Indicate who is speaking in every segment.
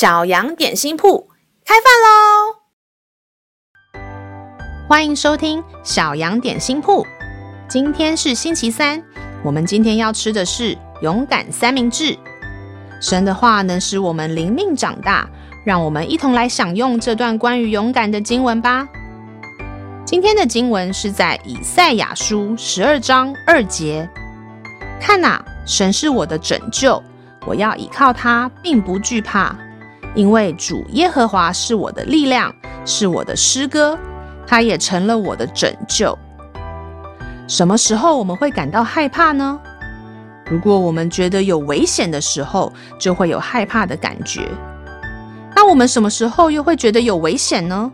Speaker 1: 小羊点心铺开饭喽！欢迎收听小羊点心铺。今天是星期三，我们今天要吃的是勇敢三明治。神的话能使我们灵命长大，让我们一同来享用这段关于勇敢的经文吧。今天的经文是在以赛亚书十二章二节。看哪，神是我的拯救，我要倚靠他，并不惧怕。因为主耶和华是我的力量，是我的诗歌，他也成了我的拯救。什么时候我们会感到害怕呢？如果我们觉得有危险的时候，就会有害怕的感觉。那我们什么时候又会觉得有危险呢？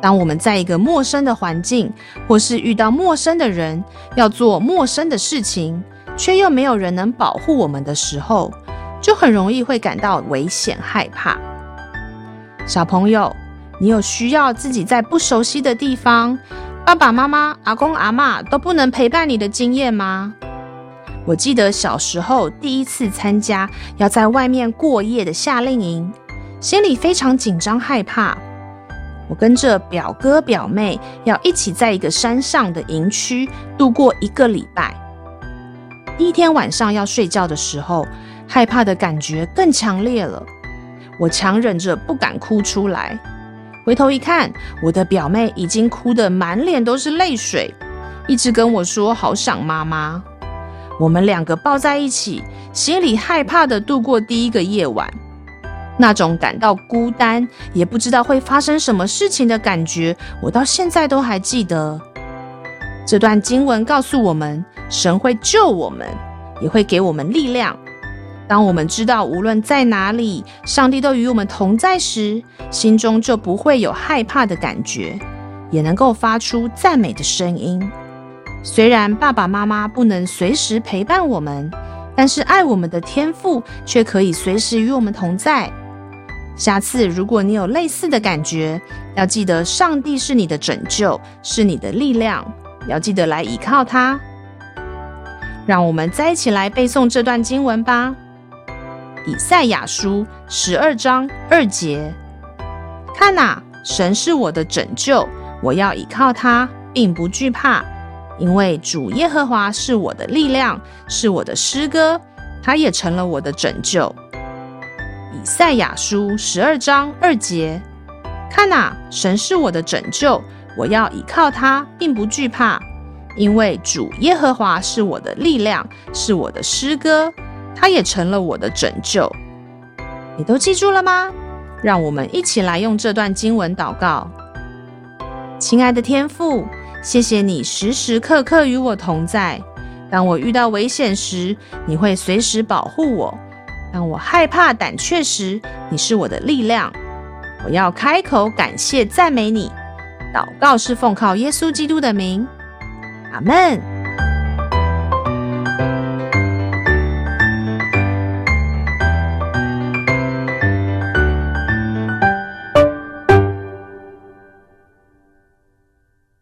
Speaker 1: 当我们在一个陌生的环境，或是遇到陌生的人，要做陌生的事情，却又没有人能保护我们的时候。就很容易会感到危险、害怕。小朋友，你有需要自己在不熟悉的地方，爸爸妈妈、阿公阿嬷都不能陪伴你的经验吗？我记得小时候第一次参加要在外面过夜的夏令营，心里非常紧张害怕。我跟着表哥表妹要一起在一个山上的营区度过一个礼拜。第一天晚上要睡觉的时候，害怕的感觉更强烈了，我强忍着不敢哭出来。回头一看，我的表妹已经哭得满脸都是泪水，一直跟我说好想妈妈。我们两个抱在一起，心里害怕的度过第一个夜晚。那种感到孤单，也不知道会发生什么事情的感觉，我到现在都还记得。这段经文告诉我们，神会救我们，也会给我们力量。当我们知道无论在哪里，上帝都与我们同在时，心中就不会有害怕的感觉，也能够发出赞美的声音。虽然爸爸妈妈不能随时陪伴我们，但是爱我们的天父却可以随时与我们同在。下次如果你有类似的感觉，要记得上帝是你的拯救，是你的力量，要记得来依靠他。让我们再一起来背诵这段经文吧。以赛亚书十二章二节，看哪，神是我的拯救，我要倚靠他，并不惧怕，因为主耶和华是我的力量，是我的诗歌，他也成了我的拯救。以赛亚书十二章二节，看哪，神是我的拯救，我要倚靠他，并不惧怕，因为主耶和华是我的力量，是我的诗歌。他也成了我的拯救，你都记住了吗？让我们一起来用这段经文祷告。亲爱的天父，谢谢你时时刻刻与我同在。当我遇到危险时，你会随时保护我；当我害怕胆怯时，你是我的力量。我要开口感谢赞美你。祷告是奉靠耶稣基督的名。阿门。